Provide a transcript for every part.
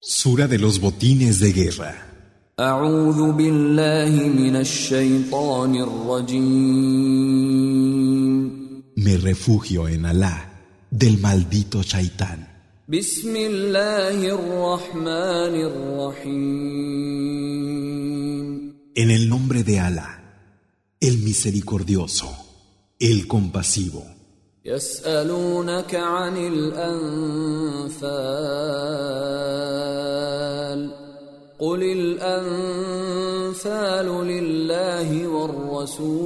Sura de los botines de guerra. Me refugio en Alá del maldito Shaitán. En el nombre de Alá, el misericordioso, el compasivo. يسألونك عن الأنفال قل الأنفال لله والرسول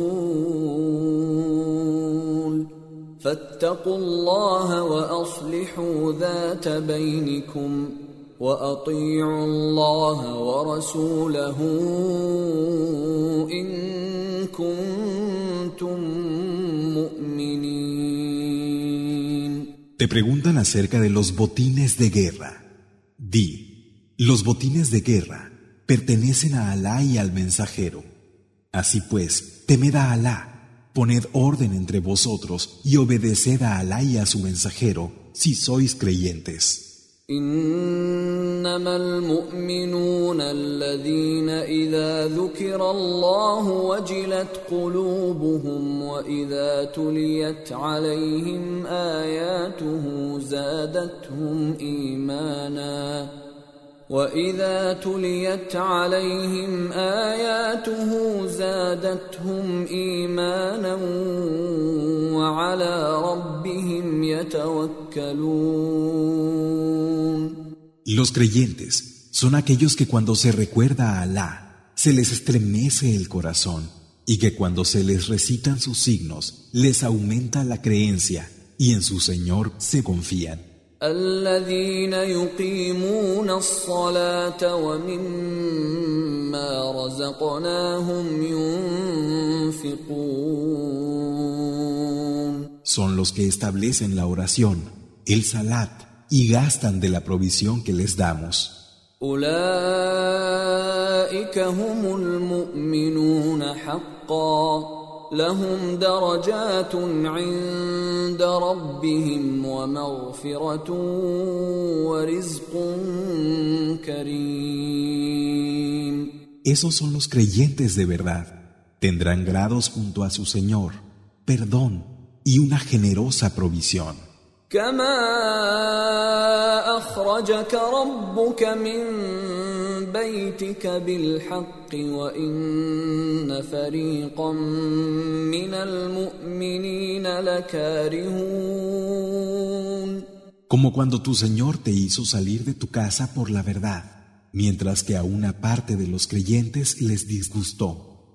فاتقوا الله وأصلحوا ذات بينكم وأطيعوا الله ورسوله إن كنتم مؤمنين Te preguntan acerca de los botines de guerra. Di, los botines de guerra pertenecen a Alá y al mensajero. Así pues, temed a Alá, poned orden entre vosotros y obedeced a Alá y a su mensajero, si sois creyentes. إنما المؤمنون الذين إذا ذكر الله وجلت قلوبهم وإذا تليت عليهم آياته زادتهم إيمانا واذا تليت عليهم اياته زادتهم ايمانا وعلى ربهم يتوكلون Los creyentes son aquellos que cuando se recuerda a Alá, se les estremece el corazón y que cuando se les recitan sus signos, les aumenta la creencia y en su Señor se confían. الذين يقيمون الصلاة ومما رزقناهم ينفقون Son los que establecen la oración, el salat y gastan de la provisión que les damos. أولئك هم المؤمنون حقا لهم درجات عند ربهم ومغفرة ورزق كريم Esos son los creyentes de verdad. Tendrán grados junto a su Señor, perdón y una generosa provisión. كما أخرجك ربك من بيتك بالحق وإن فريقا من المؤمنين لكارهون Como cuando tu Señor te hizo salir de tu casa por la verdad, mientras que a una parte de los creyentes les disgustó.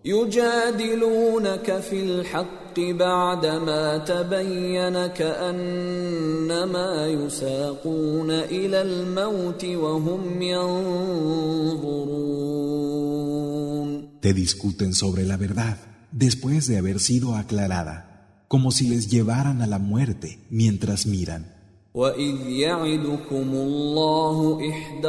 يجادلونك في الحق بعدما تبين كأنما يساقون إلى الموت وهم ينظرون Te discuten sobre la verdad, después de haber sido aclarada, como si les llevaran a la muerte mientras miran. وإذ يعدكم الله إحدى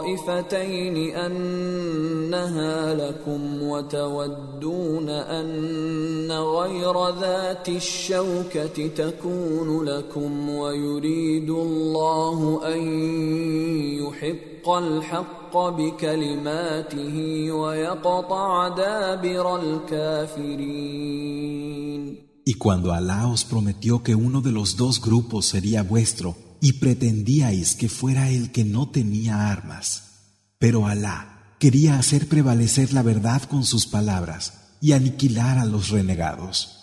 الطائفتين أنها لكم وتودون أن غير ذات الشوكة تكون لكم ويريد الله أن يحق الحق بكلماته ويقطع دابر الكافرين. Y cuando Alá os prometió que uno de los dos grupos sería vuestro, y pretendíais que fuera el que no tenía armas. Pero Alá quería hacer prevalecer la verdad con sus palabras y aniquilar a los renegados.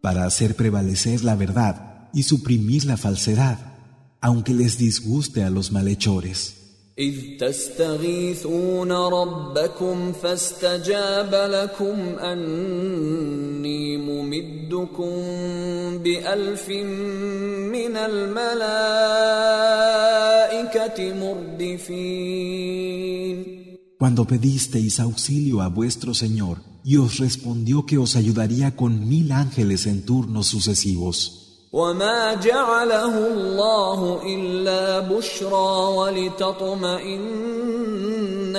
Para hacer prevalecer la verdad y suprimir la falsedad, aunque les disguste a los malhechores. إذ تستغيثون ربكم فاستجاب لكم أني ممدكم بألف من الملائكة مردفين Cuando pedisteis auxilio a vuestro Señor y os respondió que os ayudaría con mil ángeles en turnos sucesivos. وما جعله الله الا بشرى ولتطمئن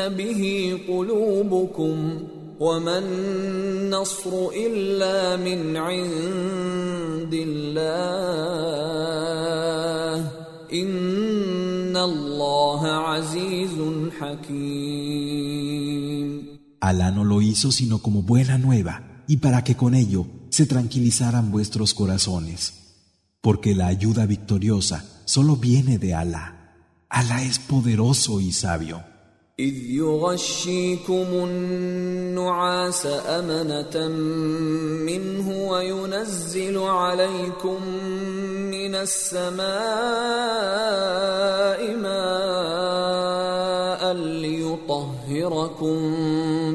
به قلوبكم وما النصر الا من عند الله ان الله عزيز حكيم Alá no lo hizo sino como buena nueva y para que con ello se tranquilizaran vuestros corazones, porque la ayuda victoriosa solo viene de Alá. Alá es poderoso y sabio. إذ يغشيكم النعاس أمنة منه وينزل عليكم من السماء ماء ليطهركم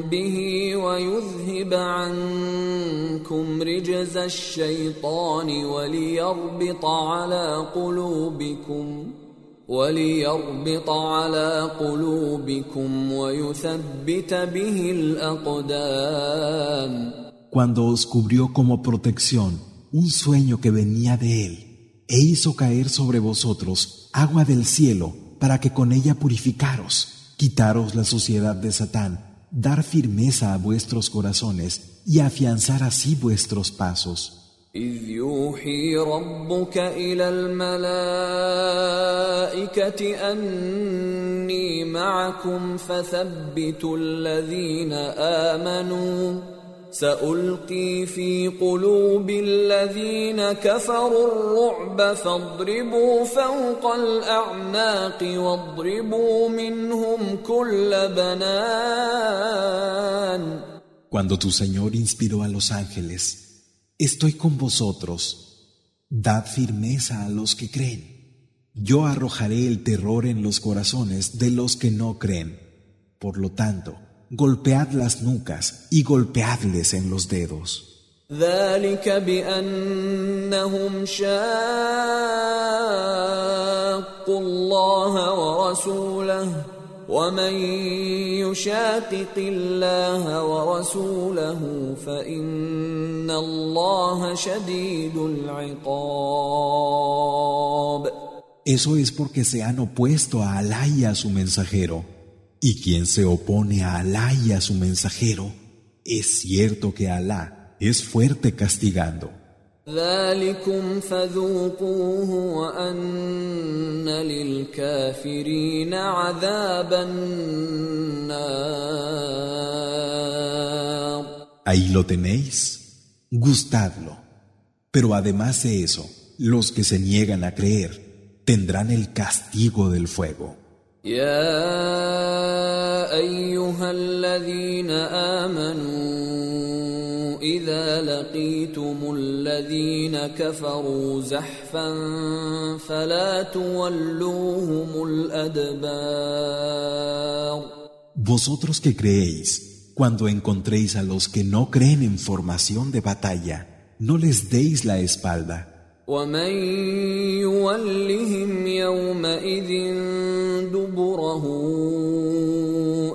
به ويذهب عنكم رجز الشيطان وليربط على قلوبكم ۖ وليربط على قلوبكم ويثبت به الأقدام Cuando os cubrió como protección un sueño que venía de él, e hizo caer sobre vosotros agua del cielo para que con ella purificaros, quitaros la suciedad de Satán, dar firmeza a vuestros corazones y afianzar así vuestros pasos. إذ يوحي ربك إلى الملائكة أني معكم فثبتوا الذين آمنوا سألقي في قلوب الذين كفروا الرعب فاضربوا فوق الأعناق واضربوا منهم كل بنان Cuando tu Señor inspiró a los ángeles, Estoy con vosotros. Dad firmeza a los que creen. Yo arrojaré el terror en los corazones de los que no creen. Por lo tanto, golpead las nucas y golpeadles en los dedos. ومن يشاقق الله ورسوله فإن الله شديد العقاب Eso es porque se han opuesto a Alá y a su mensajero. Y quien se opone a Alá y a su mensajero, es cierto que Alá es fuerte castigando. Ahí lo tenéis, gustadlo. Pero además de eso, los que se niegan a creer tendrán el castigo del fuego. يا أيها الذين آمنوا إذا لقيتم الذين كفروا زحفا فلا تولوهم الأدبار Vosotros que creéis, cuando encontréis a los que no creen en formación de batalla, no les deis la espalda. ومن يولهم يومئذ دبره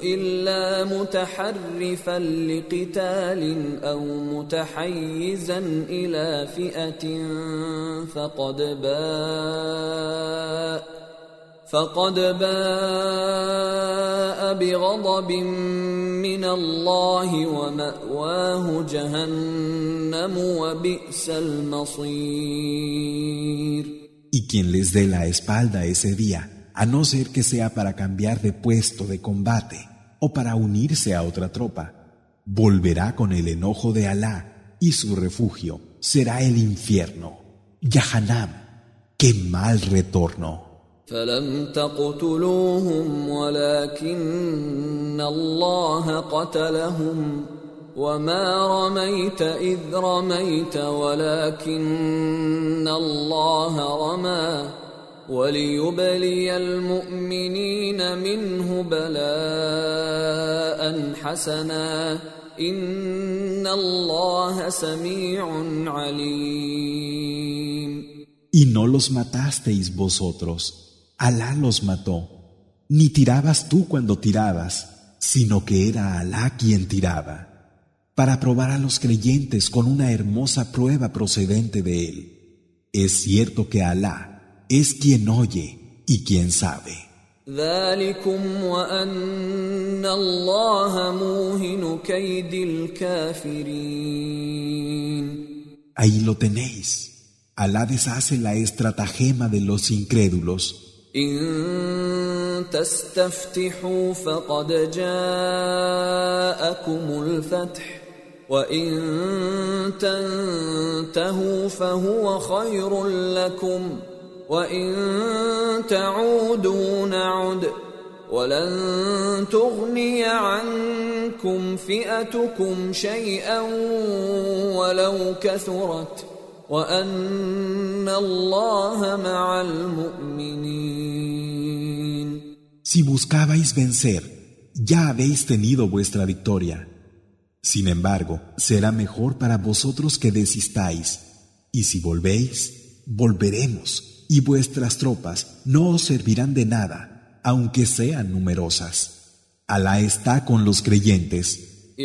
إلا متحرفا لقتال أو متحيزا إلى فئة فقد باء فقد باء بغضب من الله ومأواه جهنم وبئس المصير Y quien les dé la espalda ese día, a no ser que sea para cambiar de puesto de combate, o para unirse a otra tropa, volverá con el enojo de Alá y su refugio será el infierno. Yahanam, qué mal retorno. فلم تقتلوهم ولكن الله قتلهم وما رميت إذ رميت ولكن الله رمى وليبلي المؤمنين منه بلاء حسنا إن الله سميع عليم. Y no los matasteis vosotros, Alá los mató. Ni tirabas tú cuando tirabas, sino que era Alá quien tiraba, para probar a los creyentes con una hermosa prueba procedente de él. Es cierto que Alá es quien oye y quien sabe. Ahí lo tenéis. Alá deshace la estratagema de los incrédulos إن تستفتحوا فقد جاءكم الفتح وإن تنتهوا فهو خير لكم وإن تعودوا نعد ولن تغني عنكم فئتكم شيئا ولو كثرت وأن الله مع المؤمنين. Si buscabais vencer, ya habéis tenido vuestra victoria. Sin embargo, será mejor para vosotros que desistáis. Y si volvéis, volveremos, y vuestras tropas no os servirán de nada, aunque sean numerosas. Alá está con los creyentes.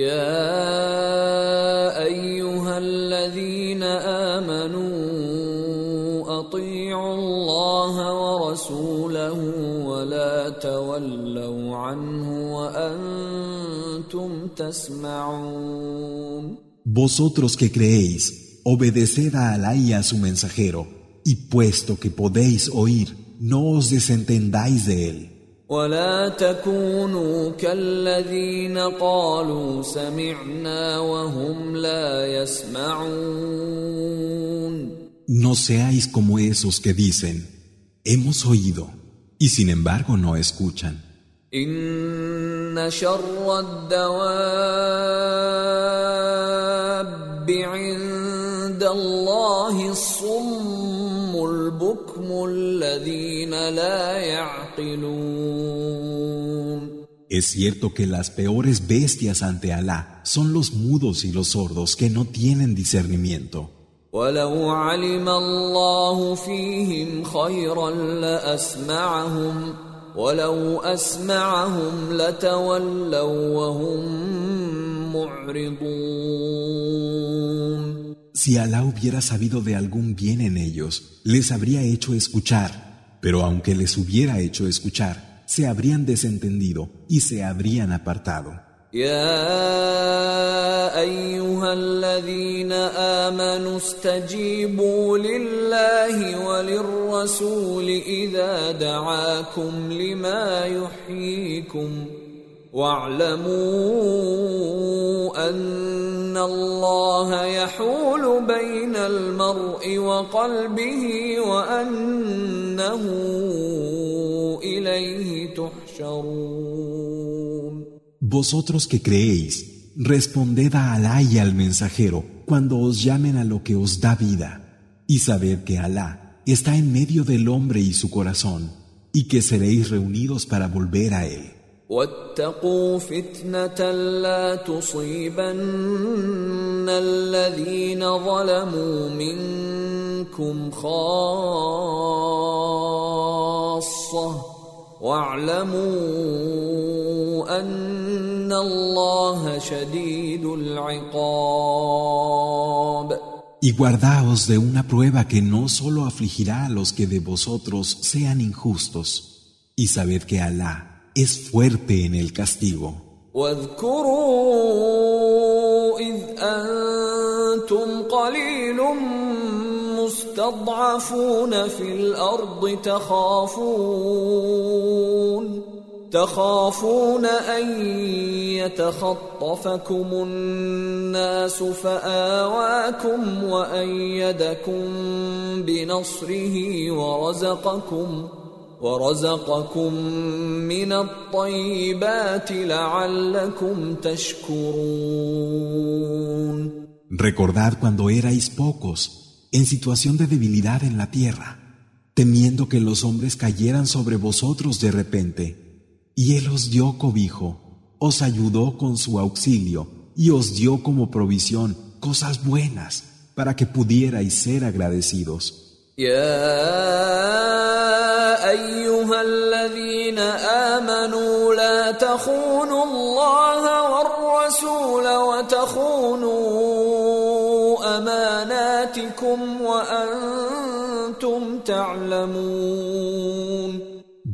يا ايها الذين امنوا اطيعوا الله ورسوله ولا تولوا عنه وانتم تسمعون Vosotros que creéis, obedeced a Alá y a su mensajero, y puesto que podéis oír, no os desentendáis de él. ولا تكونوا كالذين قالوا سمعنا وهم لا يسمعون No seáis como esos que dicen, hemos oído, y sin embargo no escuchan. Es cierto que las peores bestias ante Alá son los mudos y los sordos que no tienen discernimiento. ولو علم الله فيهم خيرا لاسمعهم ولو اسمعهم لتولوا وهم معرضون Si Alá hubiera sabido de algún bien en ellos, les habría hecho escuchar, pero aunque les hubiera hecho escuchar, se habrían desentendido y se habrían apartado. يا أيها الذين آمنوا استجيبوا لله وللرسول إذا دعاكم لما يحييكم واعلموا أن الله يحول بين المرء وقلبه وأنه إليه تحشرون. Vosotros que creéis, responded a Alá y al mensajero cuando os llamen a lo que os da vida, y sabed que Alá está en medio del hombre y su corazón, y que seréis reunidos para volver a él. واتقوا فتنة لا تصيبن الذين ظلموا منكم خاصة واعلموا أن الله شديد العقاب Y guardaos de una prueba que no solo afligirá a los que de vosotros sean injustos, y sabed que Alá es fuerte en el castigo. واذكروا إذ أنتم قليل مستضعفون في الأرض تخافون تخافون أن يتخطفكم الناس فآواكم وأيدكم بنصره ورزقكم ورزقكم من الطيبات لعلكم تشكرون. Recordad cuando erais pocos, en situación de debilidad en la tierra, temiendo que los hombres cayeran sobre vosotros de repente, y Él os dio cobijo, os ayudó con su auxilio, y os dio como provisión cosas buenas para que pudierais ser agradecidos. اماناتكم وانتم تعلمون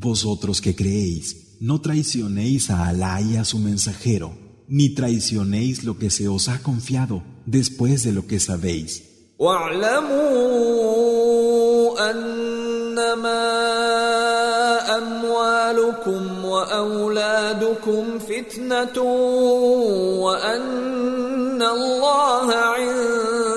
Vosotros que creéis, no traicionéis a Alá y a su mensajero, ni traicionéis lo que se os ha confiado después de lo que sabéis. واعلموا انما اموالكم واولادكم فتنه وان الله عنده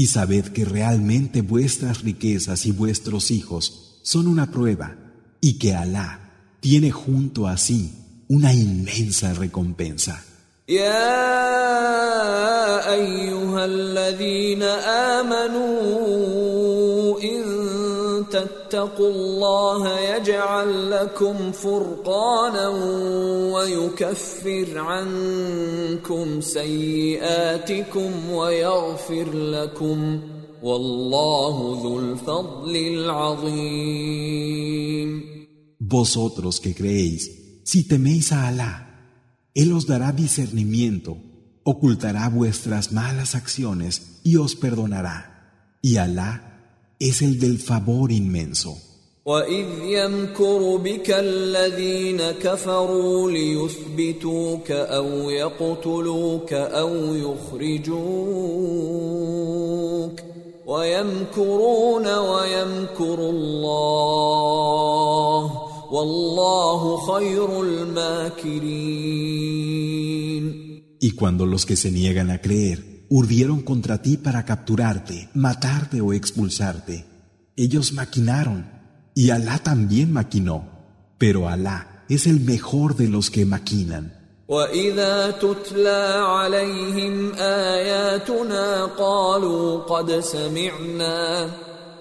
Y sabed que realmente vuestras riquezas y vuestros hijos son una prueba y que Alá tiene junto a sí una inmensa recompensa. تتقوا الله يجعل لكم فرقانا ويكفر عنكم سيئاتكم ويغفر لكم والله ذو الفضل العظيم Vosotros que creéis, si teméis a Alá, Él os dará discernimiento, ocultará vuestras malas acciones y os perdonará. Y Alá es el del favor inmenso. وإذ يمكر بك الذين كفروا ليثبتوك أو يقتلوك أو يخرجوك ويمكرون ويمكر الله والله خير الماكرين Y cuando los que se niegan a creer urdieron contra ti para capturarte, matarte o expulsarte, ellos maquinaron, y Alá también maquinó, pero Alá es el mejor de los que maquinan. واذا تتلى عليهم اياتنا قالوا قد سمعنا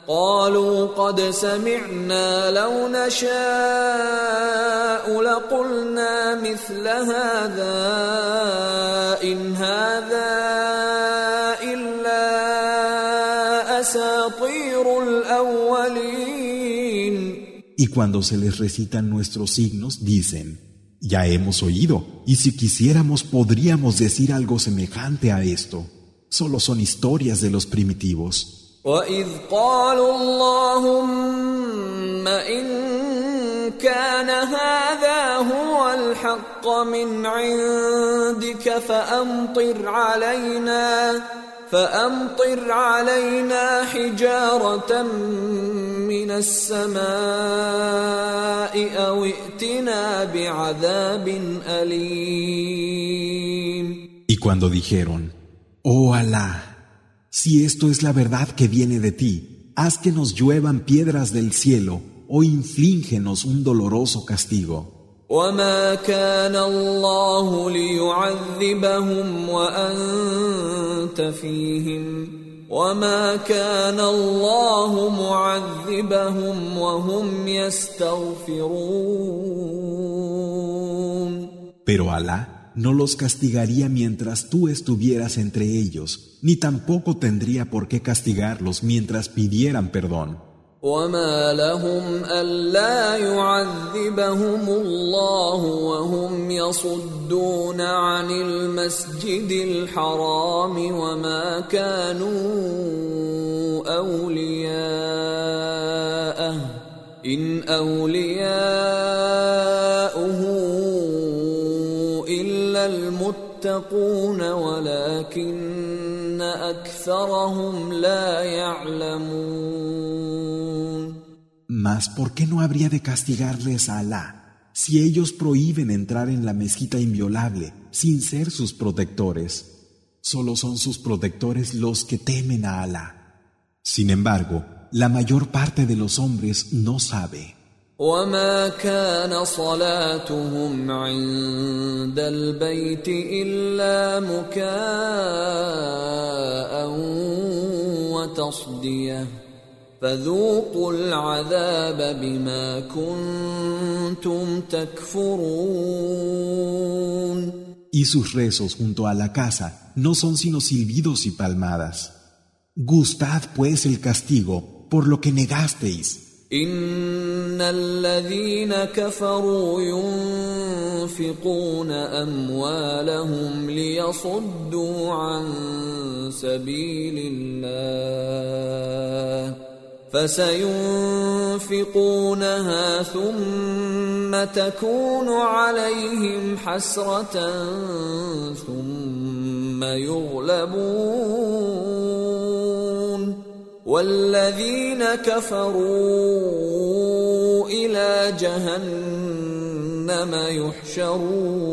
قالوا قد سمعنا لو نشاء لقلنا مثل هذا ان هذا الا اساطير الاولين Y cuando se les recitan nuestros signos, dicen, ya hemos oído, y si quisiéramos podríamos decir algo semejante a esto. Solo son historias de los primitivos. وإذ قالوا اللهم إن كان هذا هو الحق من عندك فأمطر علينا فأمطر علينا حجارة من السماء أو ائتنا بعذاب أليم. Y cuando dijeron, Oh Alá, si esto es la verdad que viene de ti, haz que nos lluevan piedras del cielo o inflíngenos un doloroso castigo. وما كان الله ليعذبهم وانت فيهم وما كان الله معذبهم وهم يستغفرون Pero Alá no los castigaría mientras tú estuvieras entre ellos, ni tampoco tendría por qué castigarlos mientras pidieran perdón. وما لهم ألا يعذبهم الله وهم يصدون عن المسجد الحرام وما كانوا أولياءه إن أولياؤه المتقون ولكن أكثرهم لا يعلمون Mas ¿por qué no habría de castigarles a Alá si ellos prohíben entrar en la mezquita inviolable sin ser sus protectores? Solo son sus protectores los que temen a Alá. Sin embargo, la mayor parte de los hombres no sabe. وما كان صلاتهم عند البيت إلا مكاء وتصديه فذوقوا العذاب بما كنتم تكفرون Y sus rezos junto a la casa no son sino silbidos y palmadas. Gustad pues el castigo por lo que negasteis. ان الذين كفروا ينفقون اموالهم ليصدوا عن سبيل الله فسينفقونها ثم تكون عليهم حسره ثم يغلبون والذين كفروا الى جهنم يحشرون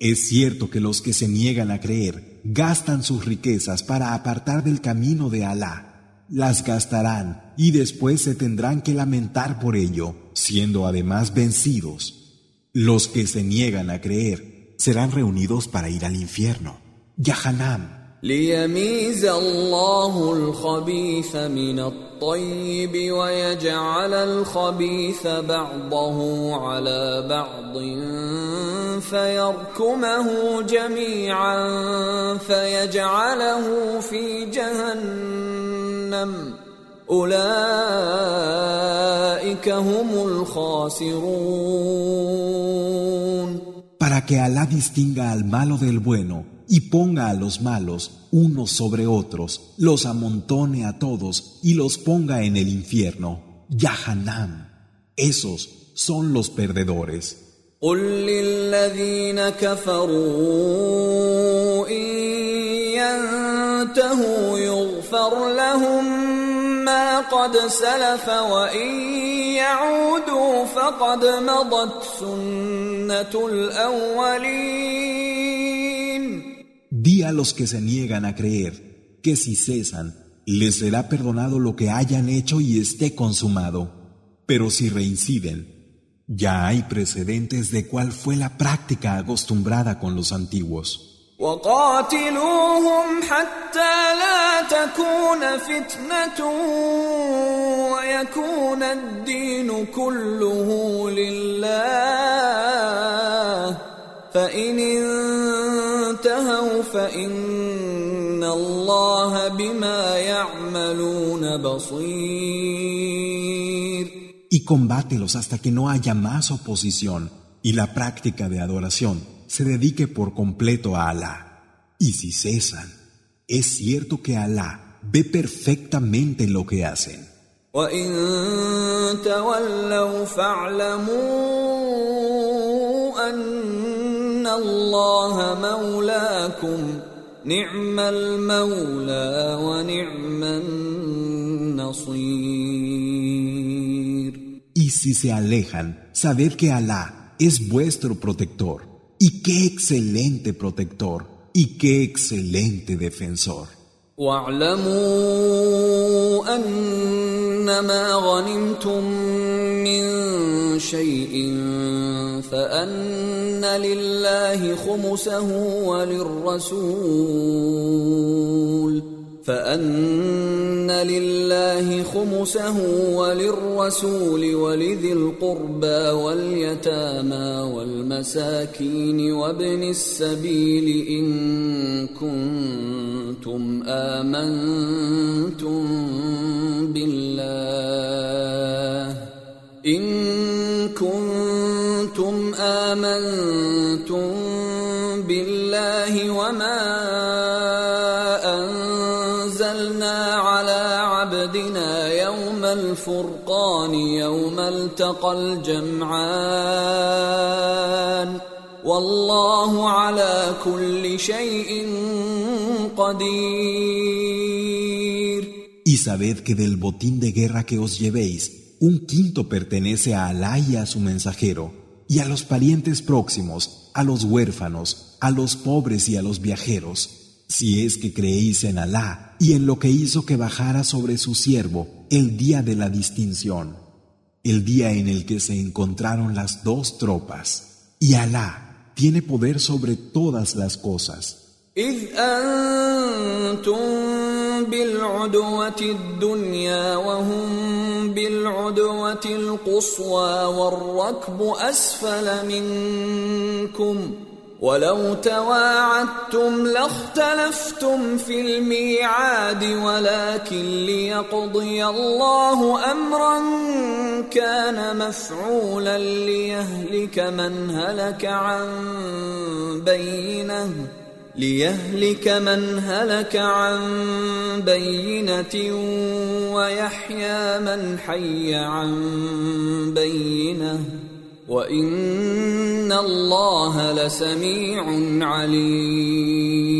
Es cierto que los que se niegan a creer gastan sus riquezas para apartar del camino de Alá. Las gastarán y después se tendrán que lamentar por ello, siendo además vencidos. Los que se niegan a creer serán reunidos para ir al infierno. Yahanam. ليميز الله الخبيث من الطيب ويجعل الخبيث بعضه على بعض فيركمه جميعا فيجعله في جهنم. أولئك هم الخاسرون. Para que Alá distinga al malo del bueno y ponga a los malos unos sobre otros, los amontone a todos y los ponga en el infierno. Yahanam. Esos son los perdedores. Di a los que se niegan a creer que si cesan, les será perdonado lo que hayan hecho y esté consumado. Pero si reinciden, ya hay precedentes de cuál fue la práctica acostumbrada con los antiguos. وقاتلوهم حتى لا تكون فتنة ويكون الدين كله لله فإن انتهوا فإن الله بما يعملون بصير Y combátelos hasta que no haya más oposición y la práctica de adoración se dedique por completo a Alá. Y si cesan, es cierto que Alá ve perfectamente lo que hacen. وإن تولوا فاعلموا أن الله مولاكم نعم المولى ونعم النصير Y si se alejan, sabed que Alá es vuestro protector. Y qué excelente protector. Y qué excelente defensor. واعلموا أنما غنمتم من شيء فأن لله خمسه وللرسول فأن لله خمسه وللرسول ولذي القربى واليتامى والمساكين وابن السبيل إن كنتم آمنتم بالله إن كنتم آمنتم بالله وما أنزلنا على عبدنا يوم الفرقان يوم التقى الجمعان والله على كل شيء قدير. Y sabed que del botín de guerra que os llevéis, un quinto pertenece a Alá y a su mensajero, y a los parientes próximos, a los huérfanos, a los pobres y a los viajeros, si es que creéis en Alá y en lo que hizo que bajara sobre su siervo el día de la distinción, el día en el que se encontraron las dos tropas. Y Alá tiene poder sobre todas las cosas. بالعدوة الدنيا وهم بالعدوة القصوى والركب أسفل منكم ولو تواعدتم لاختلفتم في الميعاد ولكن ليقضي الله أمرا كان مفعولا ليهلك من هلك عن بينة ليهلك من هلك عن بينة ويحيى من حي عن بينه وإن الله لسميع عليم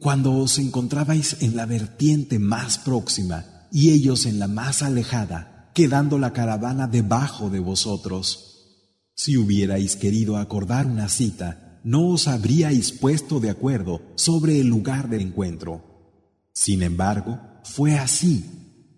Cuando os encontrabais en la vertiente más próxima y ellos en la más alejada, quedando la caravana debajo de vosotros, si hubierais querido acordar una cita, no os habríais puesto de acuerdo sobre el lugar del encuentro. Sin embargo, fue así,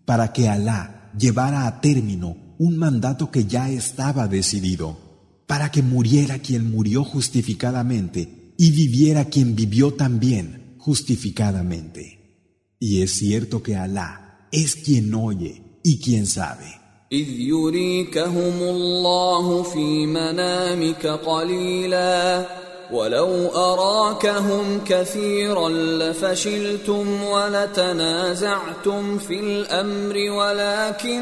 para que Alá llevara a término un mandato que ya estaba decidido, para que muriera quien murió justificadamente y viviera quien vivió también justificadamente. Y es cierto que Alá es quien oye y quien sabe. إذ يريكهم الله في منامك قليلا ولو أراكهم كثيرا لفشلتم ولتنازعتم في الأمر ولكن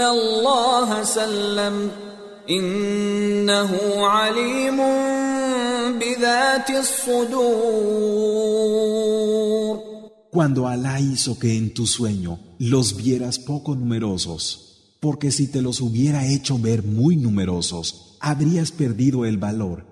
الله سلم إنه عليم بذات الصدور Cuando Alá hizo que en tu sueño los vieras poco numerosos, porque si te los hubiera hecho ver muy numerosos, habrías perdido el valor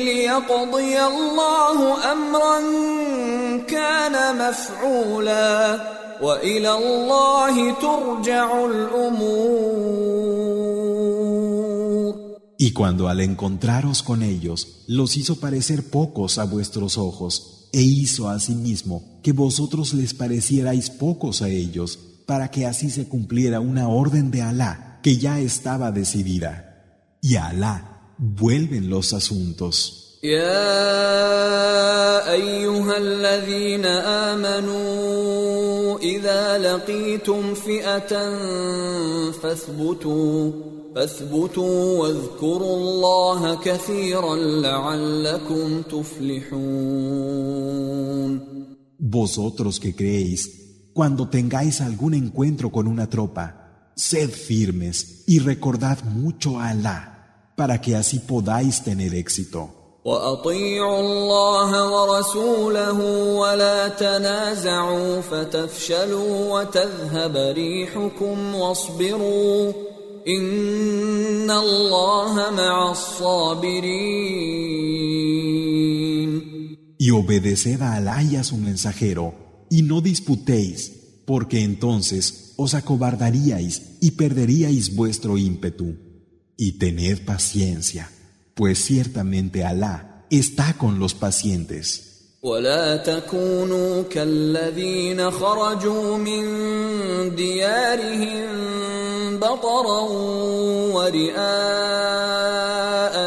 ليقضي الله أمرا كان مفعولا وإلى الله ترجع الأمور Y cuando al encontraros con ellos, los hizo parecer pocos a vuestros ojos, e hizo asimismo que vosotros les parecierais pocos a ellos, para que así se cumpliera una orden de Alá que ya estaba decidida. Y a Alá vuelven los asuntos. يا ايها الذين امنوا اذا لقيتم فئه فاثبتوا فاثبتوا واذكروا الله كثيرا لعلكم تفلحون Vosotros que creéis, cuando tengáis algún encuentro con una tropa, sed firmes y recordad mucho a Alá, para que así podáis tener éxito. واطيعوا الله ورسوله ولا تنازعوا فتفشلوا وتذهب ريحكم واصبروا ان الله مع الصابرين Y obedeced a Alá y a su mensajero, y no disputéis, porque entonces os acobardaríais y perderíais vuestro ímpetu. Y tened paciencia, pues ciertamente Alá está con los pacientes. ولا تكونوا كالذين خرجوا من ديارهم بطرا ورئاء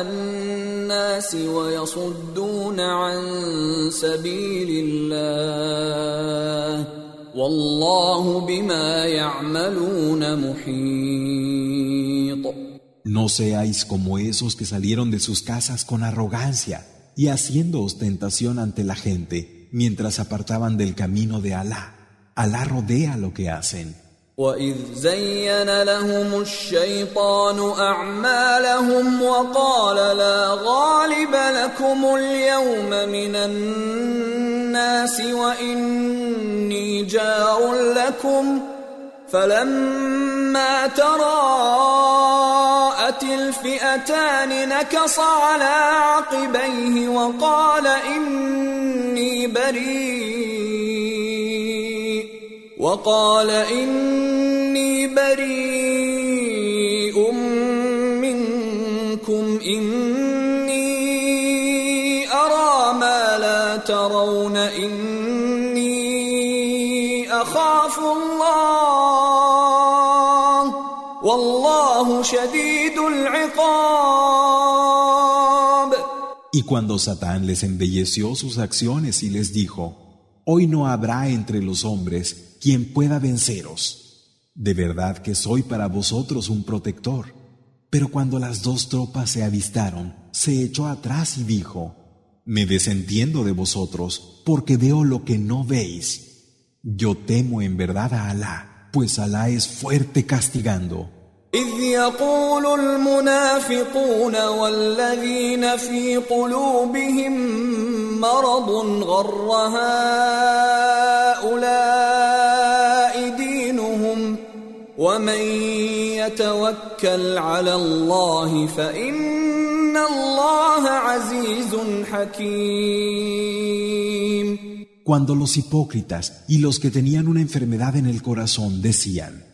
الناس ويصدون عن سبيل الله والله بما يعملون محيط No seáis como esos que salieron de sus casas con arrogancia y haciendo ostentación ante la gente mientras apartaban del camino de Alá. Alá rodea lo que hacen. وإذ زين لهم الشيطان أعمالهم وقال لا غالب لكم اليوم من الناس وإني جار لكم فلما تراءت الفئتان نكص على عقبيه وقال إني بريء وقال إني بريء منكم إني Satán les embelleció sus acciones y les dijo, Hoy no habrá entre los hombres quien pueda venceros. De verdad que soy para vosotros un protector. Pero cuando las dos tropas se avistaron, se echó atrás y dijo, Me desentiendo de vosotros, porque veo lo que no veis. Yo temo en verdad a Alá, pues Alá es fuerte castigando. إذ يقول المنافقون والذين في قلوبهم مرض غر هؤلاء دينهم ومن يتوكل على الله فإن الله عزيز حكيم. Cuando los hipócritas y los que tenían una enfermedad en el corazón decían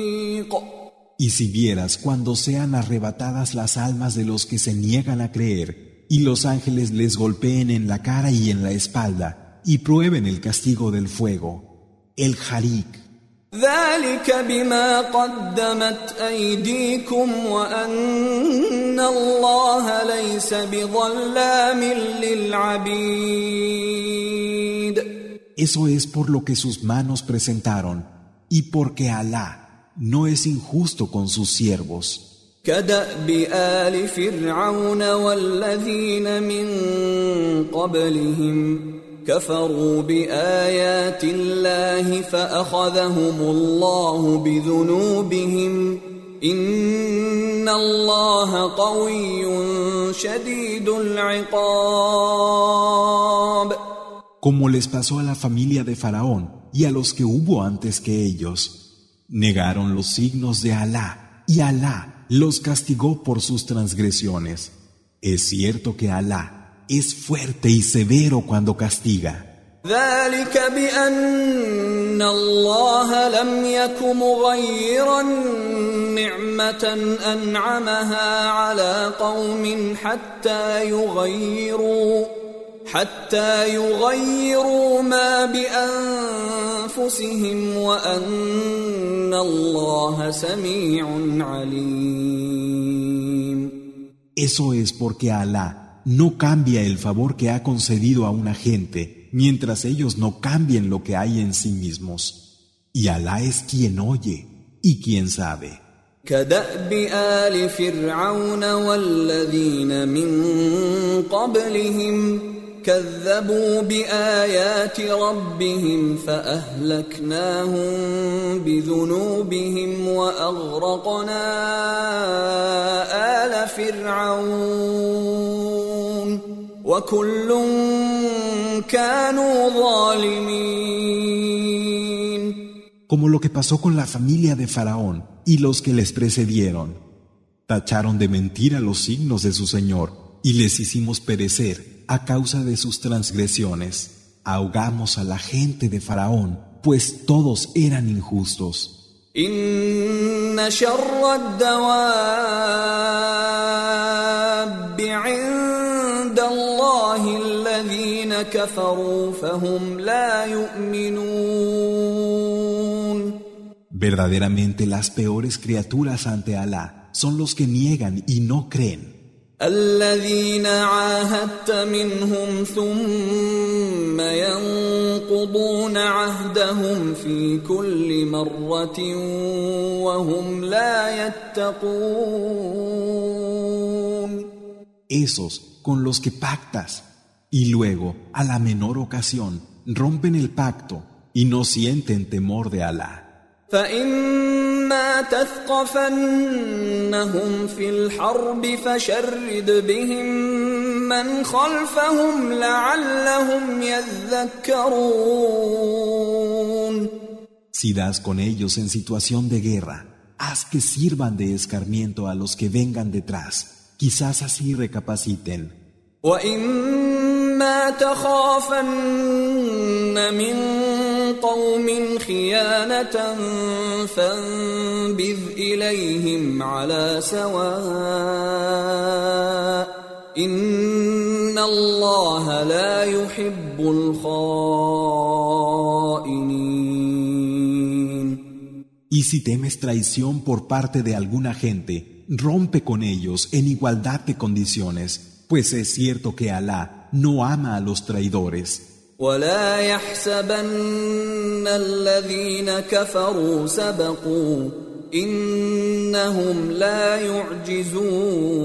Y si vieras cuando sean arrebatadas las almas de los que se niegan a creer y los ángeles les golpeen en la cara y en la espalda y prueben el castigo del fuego, el harik. Eso es por lo que sus manos presentaron y porque Alá no es injusto con sus siervos. كفروا بآيات الله فأخذهم الله بذنوبهم إن الله قوي شديد العقاب Como les pasó a la familia de Faraón y a los que hubo antes que ellos, negaron los signos de Alá y Alá los castigó por sus transgresiones. Es cierto que Alá es fuerte y severo cuando castiga. ذلك بأن الله لم يك مغيرا نعمة أنعمها على قوم حتى يغيروا حتى يغيروا ما بأنفسهم وأن الله سميع عليم. Eso es porque Allah no cambia el favor que ha concedido a una gente mientras ellos no cambien lo que hay en sí mismos. Y Alá es quien oye y quien sabe. كذبوا بآيات ربهم فأهلكناهم بذنوبهم وأغرقنا آل فرعون وكل كانوا ظالمين Como lo que pasó con la familia de Faraón y los que les precedieron. Tacharon de mentira los signos de su Señor y les hicimos perecer a causa de sus transgresiones. Ahogamos a la gente de Faraón, pues todos eran injustos. Verdaderamente las peores criaturas ante Alá son los que niegan y no creen. الذين عاهدت منهم ثم ينقضون عهدهم في كل مرة وهم لا يتقون Esos con los que pactas y luego, a la menor ocasión, rompen el pacto y no sienten temor de Alá. فإما تثقفنهم في الحرب فشرد بهم من خلفهم لعلهم يذكرون Si das con ellos en situación de guerra, haz que sirvan de escarmiento a los que vengan detrás. Quizás así recapaciten. وإما تخافن من قوم خيانة فانبذ إليهم على سواء إن الله لا يحب الخائنين Y si temes traición por parte de alguna gente, rompe con ellos en igualdad de condiciones, pues es cierto que Alá no ama a los traidores. ولا يحسبن الذين كفروا سبقوا إنهم لا يعجزون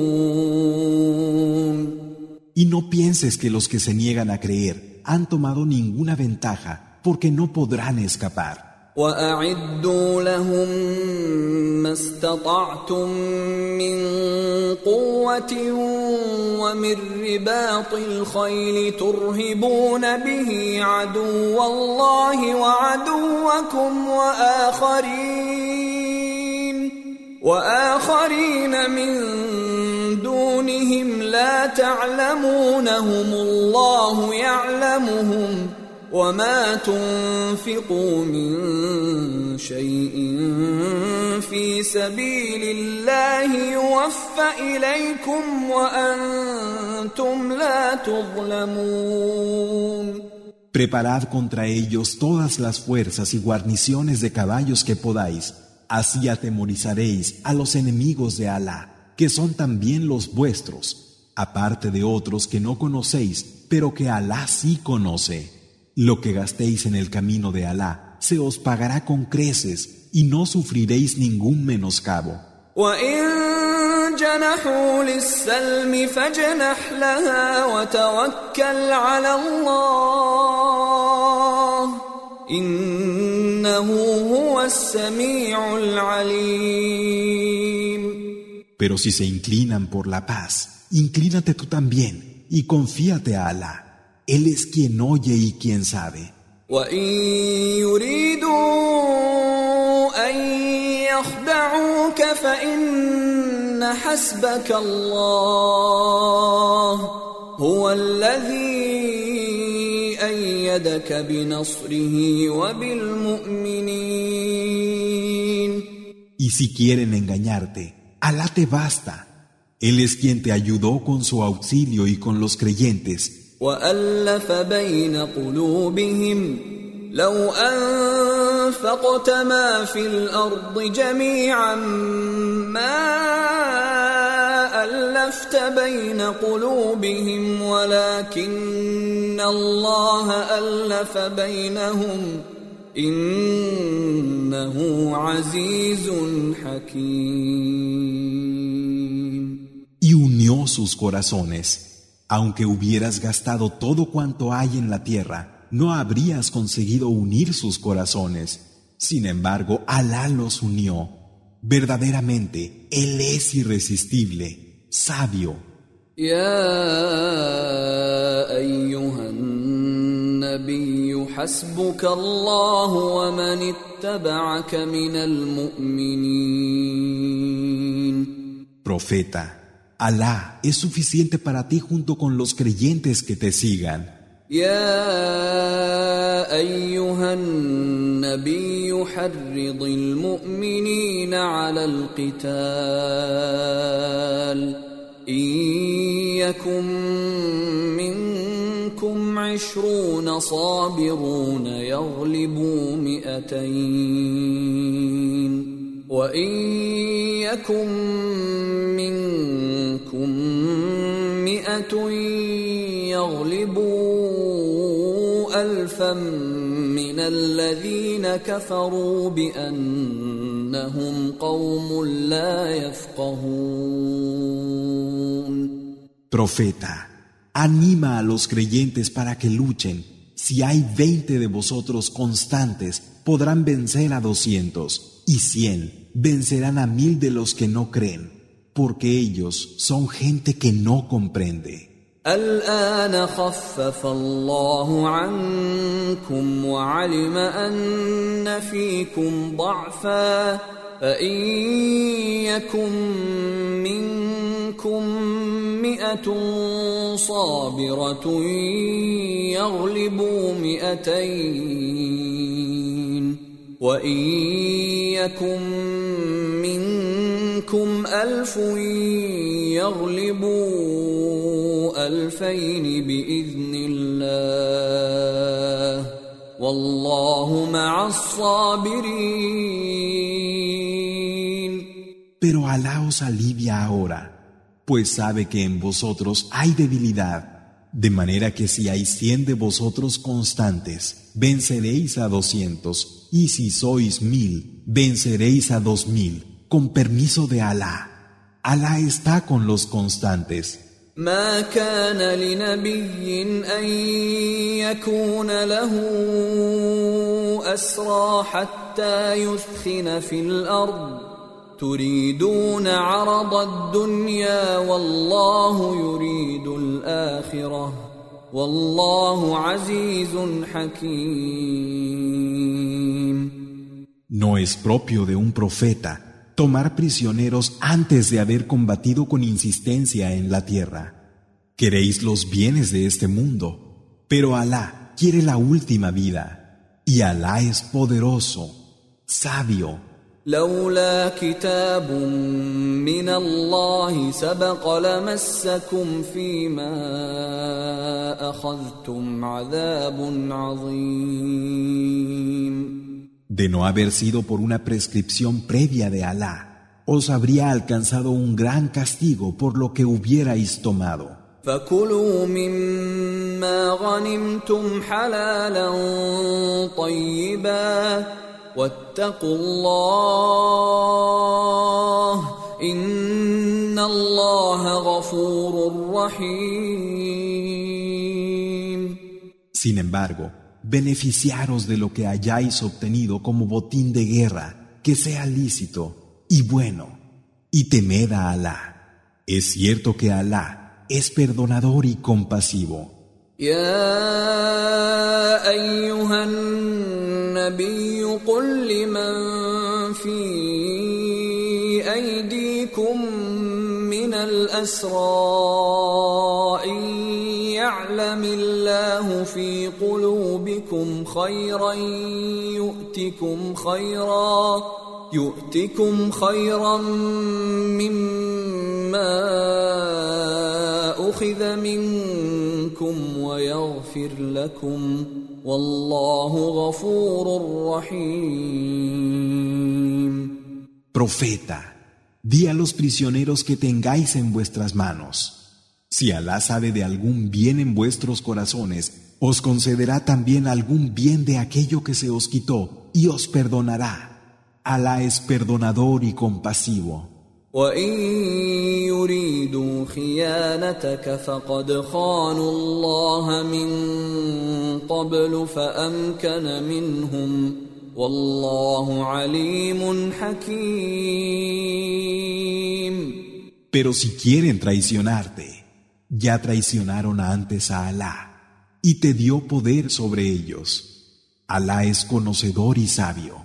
Y no pienses que los que se niegan a creer han tomado ninguna ventaja, porque no podrán escapar. وأعدوا لهم ما استطعتم من قوة ومن رباط الخيل ترهبون به عدو الله وعدوكم وآخرين وآخرين من دونهم لا تعلمونهم الله يعلمهم وما تنفقوا من شيء في سبيل الله يوفى اليكم وانتم لا تظلمون Preparad contra ellos todas las fuerzas y guarniciones de caballos que podáis, así atemorizaréis a los enemigos de Alá, que son también los vuestros, aparte de otros que no conocéis, pero que Alá sí conoce. Lo que gastéis en el camino de Alá se os pagará con creces y no sufriréis ningún menoscabo. Pero si se inclinan por la paz, inclínate tú también y confíate a Alá. Él es quien oye y quien sabe. Y si quieren engañarte, Alá te basta. Él es quien te ayudó con su auxilio y con los creyentes. وألف بين قلوبهم لو أنفقت ما في الأرض جميعا ما ألفت بين قلوبهم ولكن الله ألف بينهم إنه عزيز حكيم Y unió sus corazones. Aunque hubieras gastado todo cuanto hay en la tierra, no habrías conseguido unir sus corazones. Sin embargo, Alá los unió. Verdaderamente, Él es irresistible, sabio. Profeta, Alá es suficiente para ti junto con los creyentes que te sigan. يا أيها النبي حرض المؤمنين على القتال إن يكن منكم عشرون صابرون يغلبوا مئتين وان يكن منكم مئة يغلبوا ألفا من الذين كفروا بأنهم قوم لا يفقهون Profeta, anima a los creyentes para que luchen. Si hay veinte de vosotros constantes, podrán vencer a doscientos, y cien vencerán a mil de los que no creen, porque ellos son gente que no comprende. الآن خفف الله عنكم وعلم أن فيكم ضعفا فإن يكن منكم مئة صابرة يغلبوا مئتين وإن يكن منكم ألف يغلبوا ألفين بإذن الله والله مع الصابرين Pero Alá os alivia ahora, pues sabe que en vosotros hay debilidad, de manera que si hay cien de vosotros constantes, venceréis a doscientos, y si sois mil, venceréis a dos mil, con permiso de Alá. Alá está con los constantes. ما كان لنبي ان يكون له اسرى حتى يثخن في الارض تريدون عرض الدنيا والله يريد الاخره والله عزيز حكيم No es propio de un profeta tomar prisioneros antes de haber combatido con insistencia en la tierra. Queréis los bienes de este mundo, pero Alá quiere la última vida, y Alá es poderoso, sabio. لولا كتاب من الله سبق لمسكم فيما اخذتم عذاب عظيم De no haber sido por una prescripción previa de Alá, os habría alcanzado un gran castigo por lo que hubierais tomado. فكلوا مما غنمتم حلالا طيبا واتقوا الله ان الله غفور رحيم Sin embargo, beneficiaros de lo que hayáis obtenido como botín de guerra, que sea lícito y bueno, y temed a Alá. Es cierto que Alá es perdonador y compasivo. النبي قل لمن في أيديكم من الأسرى إن يعلم الله في قلوبكم خيرا يؤتكم خيرا يؤتكم خيرا مما أخذ منكم ويغفر لكم Profeta, di a los prisioneros que tengáis en vuestras manos. Si Alá sabe de algún bien en vuestros corazones, os concederá también algún bien de aquello que se os quitó y os perdonará. Alá es perdonador y compasivo. وان يريدوا خيانتك فقد خانوا الله من قبل فامكن منهم والله عليم حكيم Pero si quieren traicionarte, ya traicionaron antes a Alá y te dio poder sobre ellos. Alá es conocedor y sabio.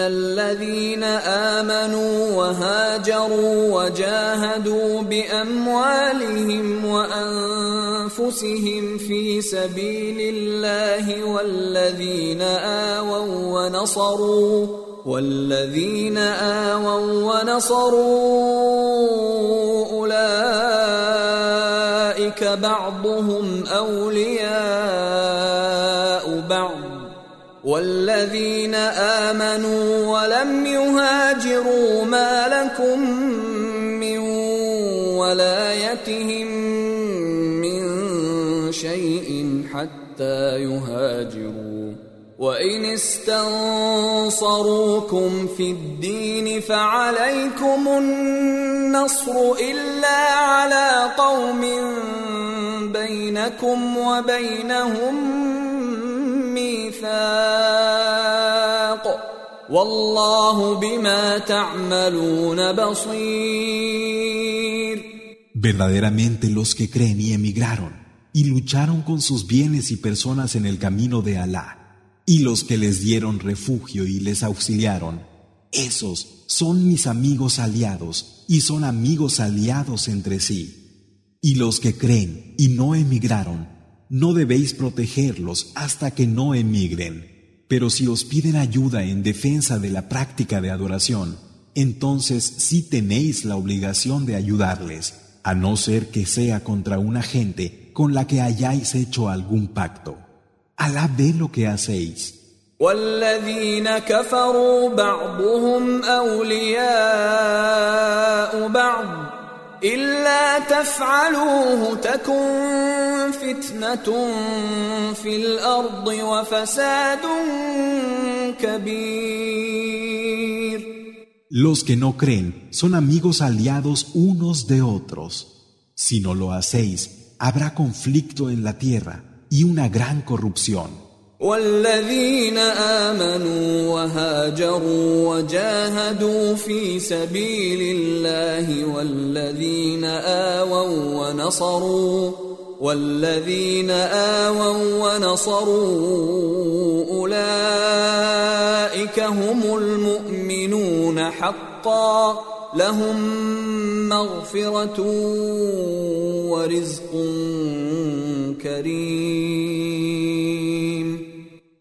ان الذين آمنوا وهاجروا وجاهدوا بأموالهم وأنفسهم في سبيل الله والذين آووا ونصروا والذين آووا ونصروا أولئك بعضهم أولياء والذين آمنوا ولم يهاجروا ما لكم من ولايتهم من شيء حتى يهاجروا. وإن استنصروكم في الدين فعليكم النصر إلا على قوم بينكم وبينهم ميثاق والله بما تعملون بصير Verdaderamente los que creen y emigraron y lucharon con sus bienes y personas en el camino de Alá, y los que les dieron refugio y les auxiliaron, esos son mis amigos aliados y son amigos aliados entre sí. Y los que creen y no emigraron, no debéis protegerlos hasta que no emigren. Pero si os piden ayuda en defensa de la práctica de adoración, entonces sí tenéis la obligación de ayudarles a no ser que sea contra una gente con la que hayáis hecho algún pacto. Alá ve lo que hacéis. والذين كفروا بعضهم أولياء بعض إلا تفعلوه تكن فتنة في الأرض وفساد كبير Los que no creen son amigos aliados unos de otros. Si no lo hacéis, habrá conflicto en la tierra y una gran corrupción. والذين آمنوا وهاجروا وجاهدوا في سبيل الله والذين آووا ونصروا والذين آووا ونصروا أولئك هم المؤمنون حقا لهم مغفرة ورزق كريم.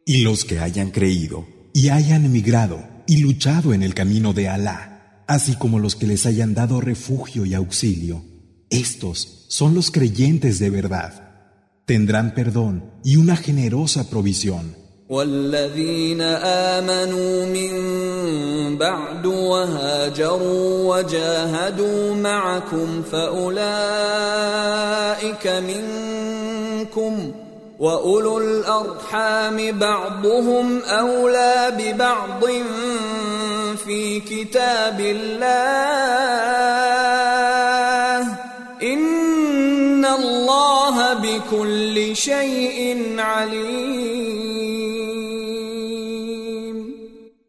Y los que hayan creído y hayan emigrado y luchado en el camino de Alá, así como los que les hayan dado refugio y auxilio, estos son los creyentes de verdad. Tendrán perdón y una generosa provisión. والذين آمنوا من بعد وهاجروا وجاهدوا معكم فأولئك منكم وأولو الأرحام بعضهم أولى ببعض في كتاب الله إن الله بكل شيء عليم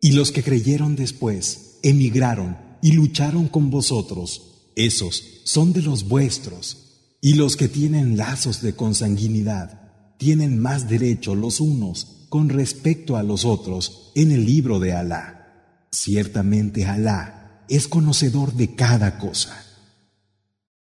Y los que creyeron después, emigraron y lucharon con vosotros, esos son de los vuestros. Y los que tienen lazos de consanguinidad, tienen más derecho los unos con respecto a los otros en el libro de Alá. Ciertamente Alá es conocedor de cada cosa.